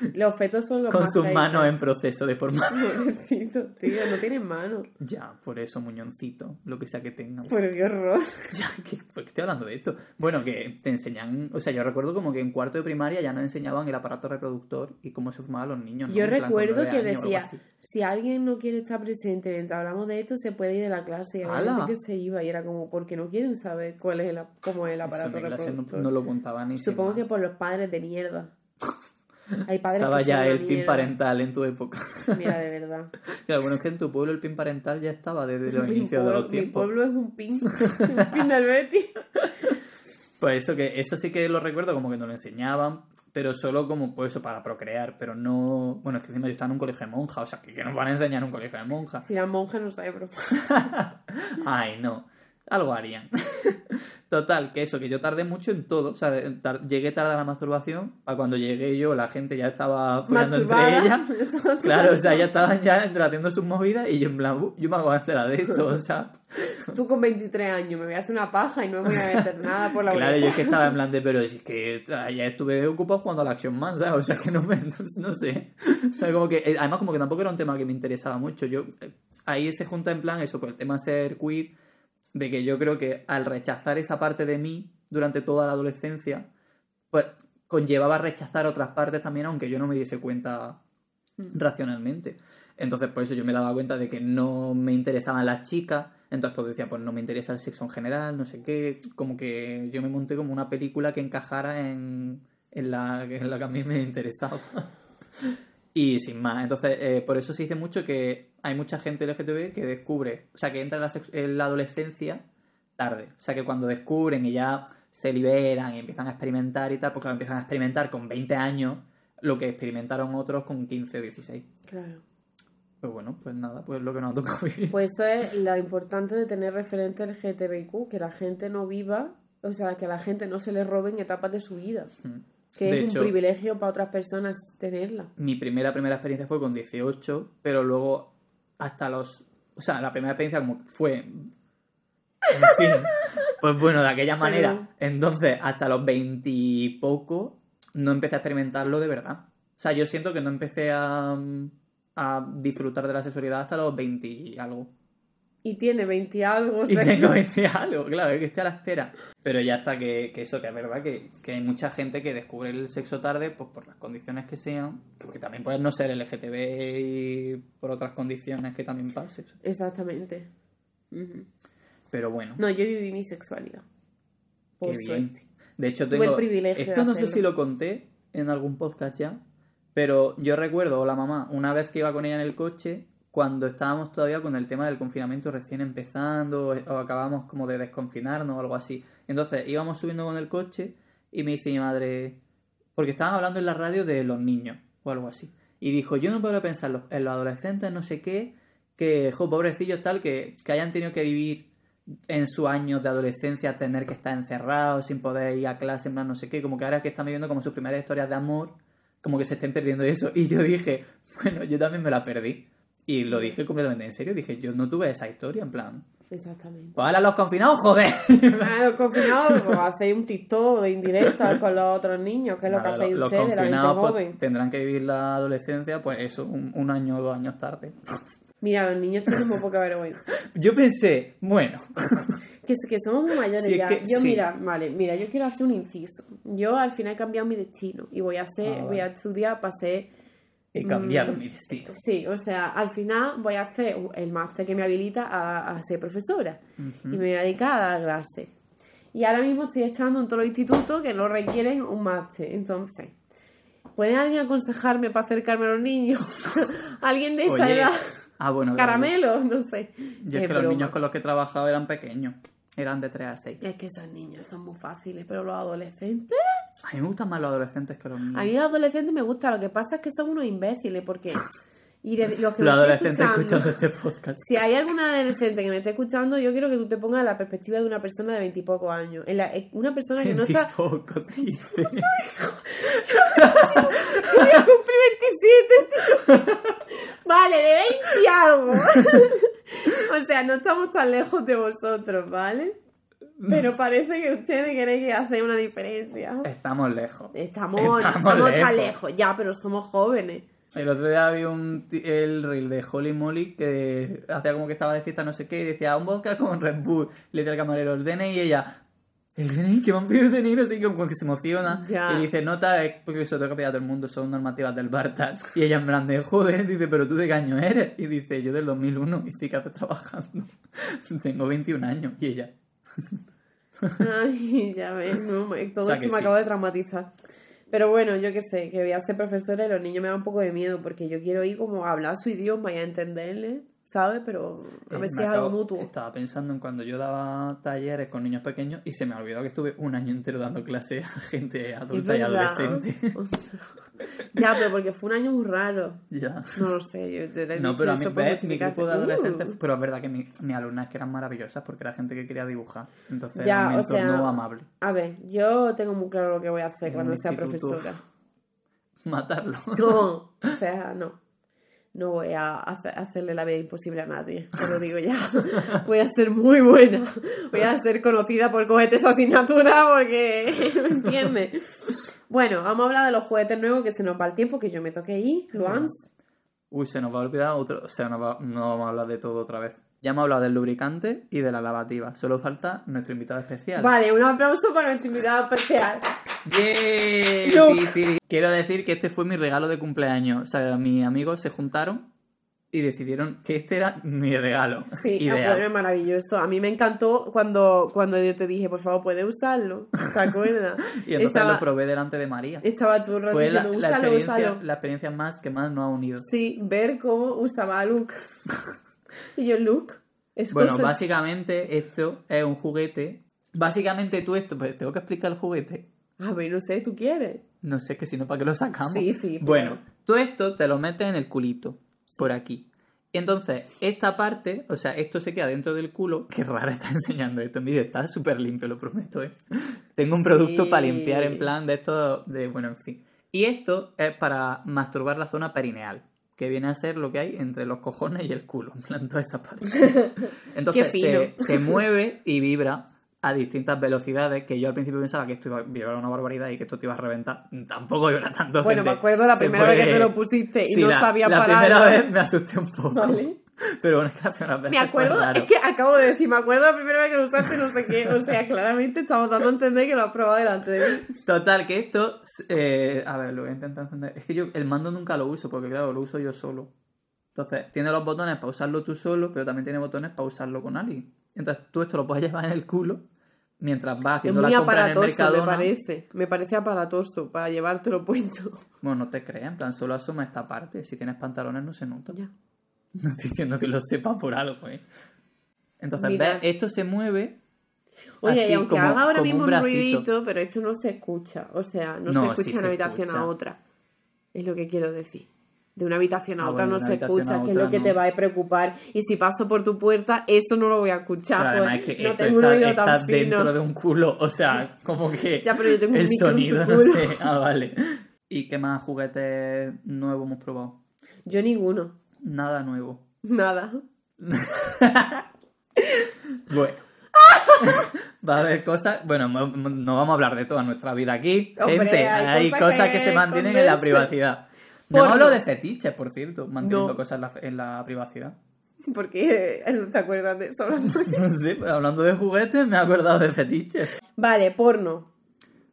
Los fetos son los con más sus manos en proceso de formación. Pobrecitos, tío, no tienen manos. Ya, por eso, muñoncito, lo que sea que tengan. Pero qué horror. Ya, que, ¿por qué estoy hablando de esto? Bueno, que te enseñan, o sea, yo recuerdo como que en cuarto de primaria ya nos enseñaban el aparato reproductor y cómo se formaban los niños. ¿no? Yo En recuerdo que decía, si alguien no quiere estar presente mientras hablamos de esto, se puede ir de la clase. Y que se iba y era como, porque no quieren saber cuál es el, cómo es el Eso aparato en mi clase no, reproductor. no lo contaban ni Supongo que por los padres de mierda. Hay padres Estaba que ya el pin parental en tu época. Mira, de verdad. Claro, bueno, es que en tu pueblo el pin parental ya estaba desde los mi, inicios de pueblo, los mi tiempos. pueblo es un pin. un pin del Betis. Pues eso que eso sí que lo recuerdo como que nos lo enseñaban, pero solo como pues eso para procrear, pero no, bueno, es que encima yo estaba en un colegio de monjas, o sea, que, que nos van a enseñar en un colegio de monjas. Si la monja no sabe, bro. Ay, no. Algo harían. Total, que eso, que yo tardé mucho en todo. O sea, tar- llegué tarde a la masturbación. A cuando llegué yo, la gente ya estaba follando entre ellas. Claro, o sea, ya estaban ya haciendo sus movidas y yo en plan, "Uh, yo me hago a enterar de esto, o sea. Tú con 23 años me voy a hacer una paja y no me voy a meter nada por la Claro, yo es que estaba en plan de, pero es que ah, ya estuve ocupado jugando a la Action Man, ¿sabes? O sea, que no me, no sé. O sea, como que, eh, además como que tampoco era un tema que me interesaba mucho. Yo, eh, ahí se junta en plan eso, pues el tema ser queer, de que yo creo que al rechazar esa parte de mí durante toda la adolescencia, pues conllevaba rechazar otras partes también, aunque yo no me diese cuenta racionalmente. Entonces, por eso yo me daba cuenta de que no me interesaban las chicas. Entonces, pues decía, pues no me interesa el sexo en general, no sé qué. Como que yo me monté como una película que encajara en, en, la, en la que a mí me interesaba. y sin más. Entonces, eh, por eso se dice mucho que hay mucha gente LGTB que descubre, o sea, que entra en la, en la adolescencia tarde. O sea, que cuando descubren y ya se liberan y empiezan a experimentar y tal, pues claro, empiezan a experimentar con 20 años lo que experimentaron otros con 15 o 16. Claro. Pues bueno, pues nada, pues lo que nos toca vivir. Pues eso es lo importante de tener referente LGTBIQ, que la gente no viva, o sea, que a la gente no se le roben etapas de su vida. Que De es hecho- un privilegio para otras personas tenerla. Mi primera, primera experiencia fue con 18, pero luego hasta los... O sea, la primera experiencia como fue... En fin, pues bueno, de aquella manera. Entonces, hasta los 20 y poco, no empecé a experimentarlo de verdad. O sea, yo siento que no empecé a, a disfrutar de la sexualidad hasta los 20 y algo. Y tiene 20 y algo. o Y sea, tengo 20 y algo, claro, es que estoy a la espera. Pero ya está, que, que eso, que es verdad que, que hay mucha gente que descubre el sexo tarde pues por las condiciones que sean, porque también puedes no ser LGTB y por otras condiciones que también pases. Exactamente. Pero bueno, No, yo viví mi sexualidad. Por qué bien. suerte. De hecho, tengo. el privilegio Esto no sé si lo conté en algún podcast ya, pero yo recuerdo, o la mamá, una vez que iba con ella en el coche, cuando estábamos todavía con el tema del confinamiento recién empezando, o acabamos como de desconfinarnos o algo así. Entonces íbamos subiendo con el coche y me dice mi madre, porque estaban hablando en la radio de los niños o algo así. Y dijo, yo no puedo pensar en los, en los adolescentes, no sé qué, que, jo, pobrecillos tal, que, que hayan tenido que vivir en sus años de adolescencia tener que estar encerrados sin poder ir a clase, en plan no sé qué, como que ahora que están viviendo como sus primeras historias de amor, como que se estén perdiendo eso. Y yo dije, bueno, yo también me la perdí. Y lo dije completamente en serio, dije, yo no tuve esa historia, en plan, Exactamente. pues ahora los confinados, joder. Ah, los confinados, pues, hacéis un TikTok de indirecta con los otros niños, que es lo que hacéis los ustedes, la gente confinados pues, joven. tendrán que vivir la adolescencia, pues eso, un, un año o dos años tarde. Mira, los niños tienen muy poca vergüenza. Yo pensé, bueno, Que, que somos muy mayores Sí, es ya. que yo, sí. mira, vale, mira, yo quiero hacer un inciso. Yo al final he cambiado mi destino y voy a hacer, Ah, voy a estudiar para ser he cambiado Mm, mi destino. Sí, o sea, al final voy a hacer el máster que me habilita a, a ser profesora y me voy a dedicar a dar clases. Y ahora mismo estoy echando en todos los institutos que no requieren un máster. Entonces, ¿puede alguien aconsejarme para acercarme a los niños? ¿Alguien de esa Oye, edad? ah, bueno, claro, ¿Caramelos? No sé. Yo es Es que los niños con los que he trabajado eran pequeños. Eran de 3 a 6. Es que esos niños son muy fáciles, pero los adolescentes... A mí me gustan más los adolescentes que los niños. A mí los adolescentes me gusta, lo que pasa es que son unos imbéciles porque... Y de, los que los adolescentes escuchando este podcast. Si hay alguna adolescente que me esté escuchando, yo quiero que tú te pongas la perspectiva de una persona de veintipocos años. En la, en una persona que no está... Poco, dice. Cumplir 27, tío. Vale, de 20 y algo. o sea, no estamos tan lejos de vosotros, ¿vale? Pero parece que ustedes queréis que hacer una diferencia. Estamos lejos. Estamos, Estamos estamos, tan lejos. lejos, ya, pero somos jóvenes. El otro día vi un el reel de Holly Molly que hacía como que estaba de fiesta no sé qué y decía un vodka con Red Bull. Le dice al camarero el DNI y ella, el DNI, que van a pedir el DNI, no sé qué, como que se emociona. Ya. Y dice, nota, es porque eso tengo que pedir a todo el mundo, son normativas del bar tal. Y ella en plan de, joder, dice, pero tú de qué año eres. Y dice, yo del 2001, y sí que haces trabajando. Tengo 21 años. Y ella, Ay, ya ves, no, todo O sea esto me sí. acabo de traumatizar. Pero bueno, yo qué sé, que voy a ser profesora y los niños me dan un poco de miedo porque yo quiero ir como a hablar su idioma y a entenderle, ¿sabes? Pero a Eh, ver si es algo mutuo. Estaba pensando en cuando yo daba talleres con niños pequeños y se me olvidó que estuve un año entero dando clases a gente adulta y adolescente. ya, pero porque fue un año muy raro. ya. No lo sé, yo te he No, pero a mí, ves, mi grupo de adolescentes, Uh. pero es verdad que mi, mis alumnas que eran maravillosas porque era gente que quería dibujar. Entonces Ya, era un o sea, amable. A ver, yo tengo muy claro lo que voy a hacer En cuando sea profesora. Matarlo. No, o sea, no. No voy a hace- hacerle la vida imposible a nadie, te lo digo ya. Voy a ser muy buena. Voy a ser conocida por cogerte esa asignatura porque, ¿me entiendes? Bueno, vamos a hablar de los juguetes nuevos que se nos va el tiempo, que yo me toque ir, Luans. Uy, se nos va a olvidar otro. O sea, no, va- no vamos a hablar de todo otra vez. Ya hemos hablado del lubricante y de la lavativa. Solo falta nuestro invitado especial. Vale, un aplauso para nuestro invitado especial. No. Sí, sí. Quiero decir que este fue mi regalo de cumpleaños. O sea, mis amigos se juntaron y decidieron que este era mi regalo. Sí, ideal. es maravilloso. A mí me encantó cuando, cuando yo te dije, por favor, ¿puedes usarlo? ¿Te acuerdas? y entonces estaba, lo probé delante de María. estaba tú Fue la, diciendo, la experiencia, la experiencia más que más nos ha unido. Sí, ver cómo usaba a Luke. y yo, Luke, es Bueno, cosa- básicamente esto es un juguete. Básicamente tú esto, pues tengo que explicar el juguete. A ver, no sé, ¿tú quieres? No sé que si no, ¿para qué lo sacamos? Sí, sí, pero- Bueno, tú esto te lo metes en el culito, por aquí. Entonces, esta parte, o sea, esto se queda dentro del culo. Qué rara está enseñando esto en vídeo, está súper limpio, lo prometo, ¿eh? Tengo un producto para limpiar en plan de esto, de, bueno, en fin. Y esto es para masturbar la zona perineal, que viene a ser lo que hay entre los cojones y el culo, en plan toda esa parte. Entonces, se, se mueve y vibra a distintas velocidades, que yo al principio pensaba que esto iba a vibrar una barbaridad y que esto te iba a reventar. Tampoco vibra tanto. Bueno, gente. me acuerdo la Se primera vez que te lo pusiste y Sí, no la, sabía La parar. primera vez me asusté un poco. Vale. Pero bueno, es que primera vez Me acuerdo, raro. es que acabo de decir, me acuerdo la primera vez que lo usaste, no sé qué. O sea, claramente estamos dando a entender que lo has probado delante de mí. Total, que esto... eh, a ver, lo voy a intentar entender. Es que yo el mando nunca lo uso, porque claro, lo uso yo solo. Entonces, tiene los botones para usarlo tú solo, pero también tiene botones para usarlo con alguien. Entonces, tú esto lo puedes llevar en el culo mientras vas Es haciendo muy la compra en el aparatoso, me parece. Me parece aparatoso para llevártelo puesto. Bueno, no te creas, en plan, solo asoma esta parte. Si tienes pantalones no se nota. Ya. No estoy diciendo que lo sepa por algo, ¿eh? Entonces, Mira. ¿ves? Esto se mueve. Oye, así y aunque como- haga ahora mismo un, ruidito, pero esto no se escucha. O sea, no, No, se escucha sí de una habitación escucha. a otra. Es lo que quiero decir. De una habitación a Ah, otra bueno, no se escucha, que es lo que no. te va a preocupar. Y si paso por tu puerta, eso no lo voy a escuchar. Pues, es que no esto tengo un está, oído está tan fino. dentro de un culo. O sea, como que Ya, pero yo tengo un el sonido, no sé. Ah, vale. ¿Y qué más juguetes nuevos hemos probado? Yo ninguno. Nada nuevo. Nada. Bueno. Va a haber cosas. Bueno, no vamos a hablar de toda nuestra vida aquí. Hombre, Gente, hay hay, cosas cosas que que, se mantienen en la privacidad. No hablo de fetiches, por cierto, manteniendo No. cosas en la, en la privacidad. Porque no te acuerdas de eso. Sé, pero hablando de juguetes, me he acordado de fetiches. vale, porno.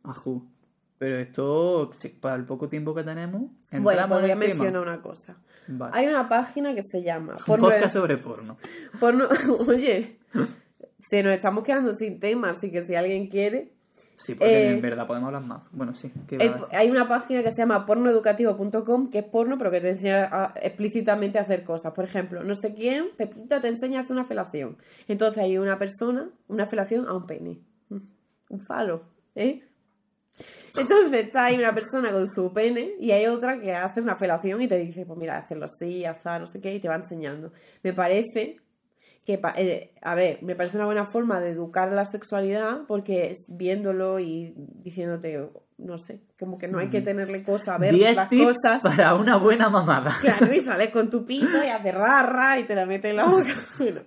Ajú. Pero esto, sí, para el poco tiempo que tenemos, Bueno, pues voy a mencionar una cosa. Vale. Hay una página que se llama Porno podcast sobre porno. Porno, oye, se nos estamos quedando sin tema, así que si alguien quiere. Sí, porque Eh, en verdad podemos hablar más. Bueno, sí. ¿qué iba a el- decir? hay una página que se llama pornoeducativo.com que es porno, pero que te enseña a- explícitamente a hacer cosas. Por ejemplo, no sé quién, Pepita te enseña a hacer una felación. Entonces hay una persona, una felación a un pene. Un falo, ¿eh? Entonces está ahí una persona con su pene y hay otra que hace una felación y te dice, pues mira, hacerlo así, hasta no sé qué, y te va enseñando. Me parece que, eh, a ver, me parece una buena forma de educar la sexualidad porque es viéndolo y diciéndote, no sé, como que no hay que tenerle cosa a ver 10 las tips cosas. para una buena mamada. Claro, y sales con tu pito y haces rarra y te la metes en la boca. Bueno,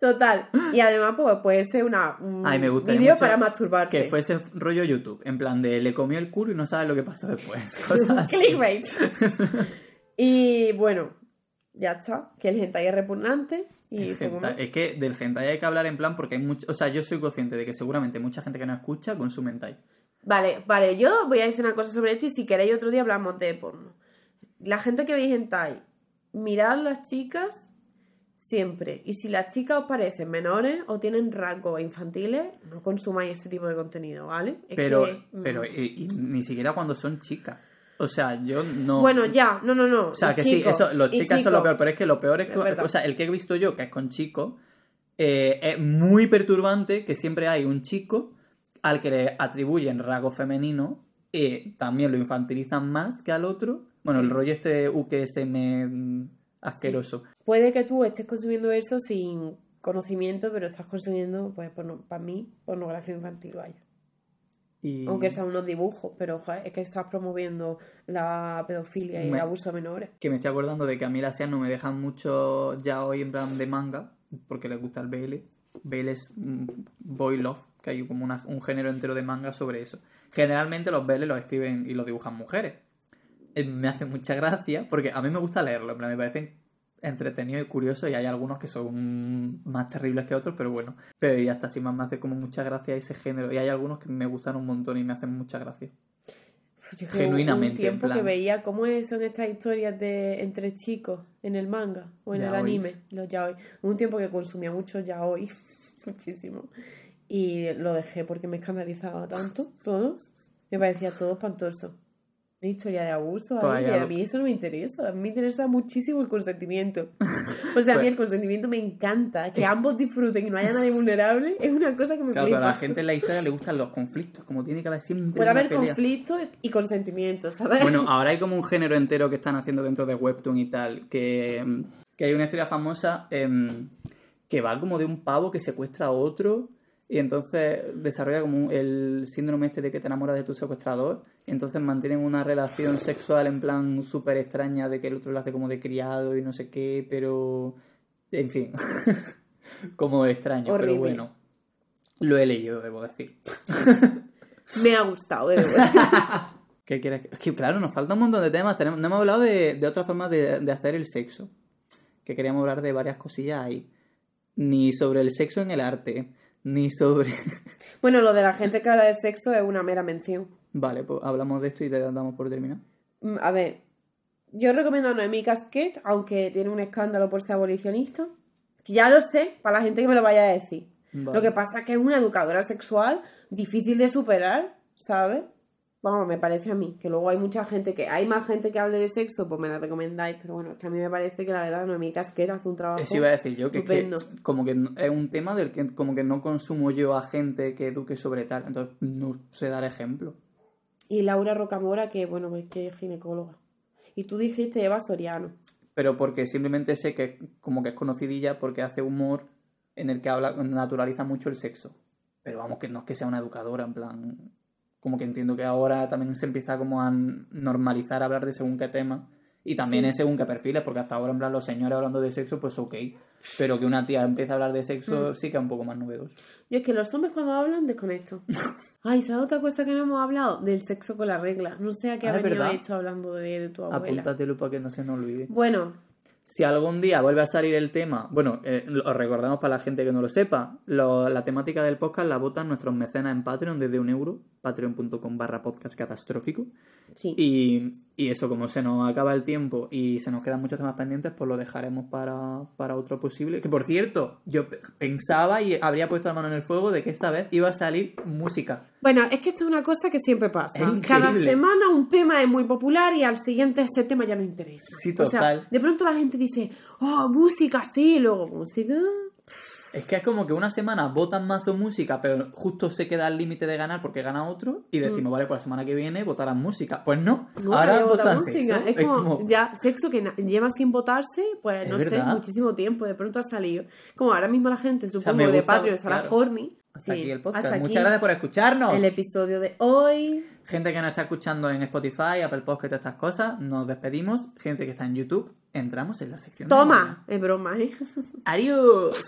total. Y además, pues puede ser una, un Ay, me gustaría vídeo para masturbarte. Que fuese rollo YouTube, en plan de le comió el culo y no sabe lo que pasó después. Cosas así. Clickbait. y bueno, ya está. Que el hentai es repugnante. Y hentai-. Es que del hentai hay que hablar en plan porque hay mucho, o sea, yo soy consciente de que seguramente mucha gente que no escucha consume hentai. Vale, vale, yo voy a decir una cosa sobre esto y si queréis otro día hablamos de porno. La gente que veis hentai, mirad las chicas siempre. Y si las chicas os parecen menores o tienen rasgos infantiles, no consumáis ese tipo de contenido, ¿vale? Es Pero, que, mm, pero y, y ni siquiera cuando son chicas. O sea, yo no. Bueno, ya, no, no, no. O sea, que sí, eso, los chicas son lo peor, pero es que lo peor es que, Es o sea, el que he visto yo, que es con chicos, eh, es muy perturbante que siempre hay un chico al que le atribuyen rasgo femenino y también lo infantilizan más que al otro. Bueno, el rollo este UKSM asqueroso. Puede que tú estés consumiendo eso sin conocimiento, pero estás consumiendo, pues, para mí, pornografía infantil, vaya. Y... Aunque sean unos dibujos, pero joder, es que estás promoviendo la pedofilia y el abuso a menores. Que me estoy acordando de que a mí las SEAN no me dejan mucho ya hoy en plan de manga, porque les gusta el BL. BL es mm, Boy Love, que hay como una- un género entero de manga sobre eso. Generalmente los BL los escriben y los dibujan mujeres. Eh, Me hace mucha gracia, porque a mí me gusta leerlo, me parecen entretenidos y curiosos, y hay algunos que son más terribles que otros, pero bueno. Pero ya está, así más me hace como mucha gracia ese género, y hay algunos que me gustan un montón y me hacen mucha gracia. Yo Genuinamente, Un tiempo en plan. que veía cómo son estas historias de entre chicos en el manga o en el anime, los yaoi. Un tiempo que consumía mucho yaoi, muchísimo. Y lo dejé porque me escandalizaba tanto, todo. Me parecía todo espantoso. Historia de abuso ahí, y a mí eso no me interesa. A mí me interesa muchísimo el consentimiento. O sea, a mí el consentimiento me encanta. Que ambos disfruten y no haya nadie vulnerable es una cosa que me Claro, pero a flipa. la gente en la historia le gustan los conflictos, como tiene que haber siempre Puede haber pelea. conflicto y consentimiento, ¿sabes? Bueno, ahora hay como un género entero que están haciendo dentro de Webtoon y tal, que, que hay una historia famosa em, que va como de un pavo que secuestra a otro y entonces desarrolla como el síndrome este de que te enamoras de tu secuestrador y entonces mantienen una relación sexual en plan súper extraña de que el otro lo hace como de criado y no sé qué, pero en fin, como extraño, Horrible. pero bueno. Lo he leído, debo decir. Me ha gustado, de verdad. ¿Qué quieres? Es que claro, nos falta un montón de temas. Tenemos, no hemos hablado de, de otras formas de, de hacer el sexo. Que queríamos hablar de varias cosillas ahí. Ni sobre el sexo en el arte. Ni sobre... bueno, lo de la gente que habla de sexo es una mera mención. vale, pues hablamos de esto y te damos por terminar. Mm, A ver, yo recomiendo a Noemí Casquet, aunque tiene un escándalo por ser abolicionista. Que ya lo sé, para la gente que me lo vaya a decir. Vale. Lo que pasa es que es una educadora sexual difícil de superar, ¿sabes? Vamos, me parece a mí. Que luego hay mucha gente que... Hay más gente que hable de sexo, pues me la recomendáis. Pero bueno, es que a mí me parece que la verdad Noemí Casquet hace un trabajo... Eso iba a decir yo, que es que como que es un tema del que como que no consumo yo a gente que eduque sobre tal. Entonces no sé dar ejemplo. Y Laura Rocamora, que bueno, pues que es ginecóloga. Y tú dijiste Eva Soriano. pero porque simplemente sé que como que es conocidilla porque hace humor en el que habla naturaliza mucho el sexo pero vamos que no es que sea una educadora en plan como que entiendo que ahora también se empieza como a normalizar hablar de según qué tema y también Sí. es según qué perfiles porque hasta ahora en plan los señores hablando de sexo pues ok pero que una tía empiece a hablar de sexo Mm. sí que es un poco más novedoso Yo es que los hombres cuando hablan desconecto. Ay, ¿sabes otra cosa que no hemos hablado? Del sexo con la regla. No sé a qué Ah, ha venido verdad. esto hablando de, de tu abuela. apúntatelo para que no se nos olvide Bueno, Si algún día vuelve a salir el tema, bueno, eh, os recordamos para la gente que no lo sepa, lo- la temática del podcast la votan nuestros mecenas en Patreon desde un euro, patreon.com barra podcast catastrófico. sí. Y, y eso, como se nos acaba el tiempo y se nos quedan muchos temas pendientes, pues lo dejaremos para, para otro posible. Que por cierto, yo pe- pensaba y habría puesto la mano en el fuego de que esta vez iba a salir música. Bueno, es que esto es una cosa que siempre pasa. Cada semana un tema es muy popular y al siguiente ese tema ya no interesa. Sí, O sea, total. de pronto la gente dice, oh, música, sí, y luego música. Es que es como que una semana votan mazo música, pero justo se queda al límite de ganar porque gana otro y decimos, vale, pues la semana que viene votarán música. Pues no, Mm. No, ahora votan música. sexo. Es como, ya sexo que lleva sin votarse, pues Es no sé, muchísimo tiempo. De pronto ha salido. Como ahora mismo la gente, supongo, de gusta, Patreon estará claro. horny. Hasta Sí, aquí el podcast. aquí Muchas gracias por escucharnos. El episodio de hoy. Gente que nos está escuchando en Spotify, Apple Podcast, estas cosas, nos despedimos. Gente que está en YouTube, entramos en la sección. de Toma, es broma, ¿eh? Adiós.